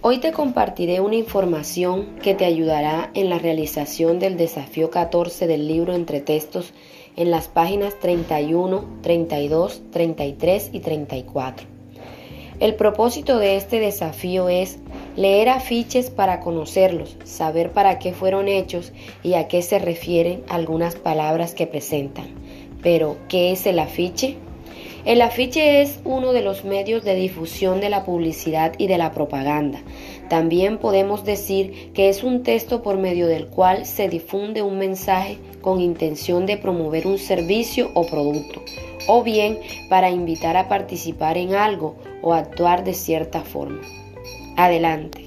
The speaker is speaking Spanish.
Hoy te compartiré una información que te ayudará en la realización del desafío 14 del libro Entre Textos en las páginas 31, 32, 33 y 34. El propósito de este desafío es leer afiches para conocerlos, saber para qué fueron hechos y a qué se refieren algunas palabras que presentan. Pero, ¿qué es el afiche? El afiche es uno de los medios de difusión de la publicidad y de la propaganda. También podemos decir que es un texto por medio del cual se difunde un mensaje con intención de promover un servicio o producto, o bien para invitar a participar en algo o actuar de cierta forma. Adelante.